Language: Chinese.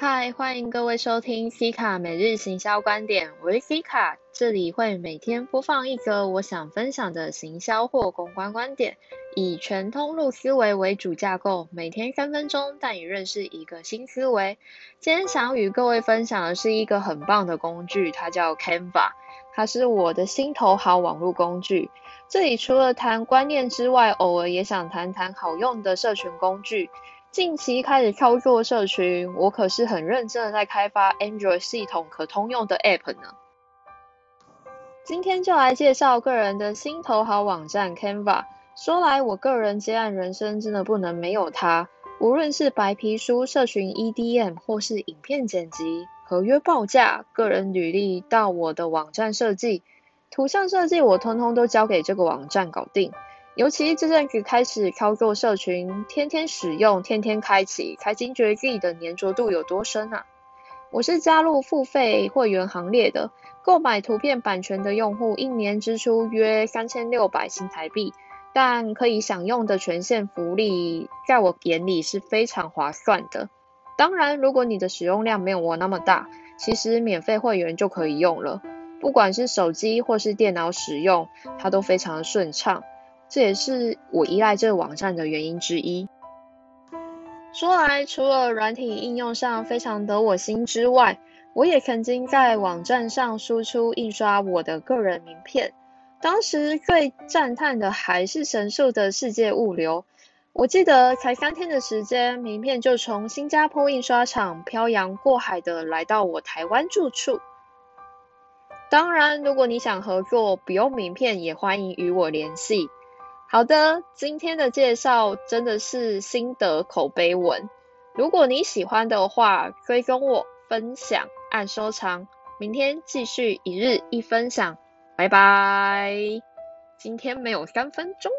嗨，欢迎各位收听 C 卡每日行销观点，我是 C 卡，这里会每天播放一个我想分享的行销或公关观点，以全通路思维为主架构，每天三分钟带你认识一个新思维。今天想与各位分享的是一个很棒的工具，它叫 Canva，它是我的心头好网络工具。这里除了谈观念之外，偶尔也想谈谈好用的社群工具。近期开始操作社群，我可是很认真的在开发 Android 系统可通用的 App 呢。今天就来介绍个人的心头好网站 Canva。说来，我个人接案人生真的不能没有它。无论是白皮书、社群 EDM，或是影片剪辑、合约报价、个人履历，到我的网站设计、图像设计，我通通都交给这个网站搞定。尤其这阵子开始操作社群，天天使用，天天开启，才惊觉自己的粘着度有多深啊！我是加入付费会员行列的，购买图片版权的用户，一年支出约三千六百新台币，但可以享用的权限福利，在我眼里是非常划算的。当然，如果你的使用量没有我那么大，其实免费会员就可以用了，不管是手机或是电脑使用，它都非常的顺畅。这也是我依赖这个网站的原因之一。说来，除了软体应用上非常得我心之外，我也曾经在网站上输出印刷我的个人名片。当时最赞叹的还是神速的世界物流。我记得才三天的时间，名片就从新加坡印刷厂漂洋过海的来到我台湾住处。当然，如果你想合作，不用名片也欢迎与我联系。好的，今天的介绍真的是心得口碑文。如果你喜欢的话，可以跟我，分享，按收藏。明天继续一日一分享，拜拜。今天没有三分钟。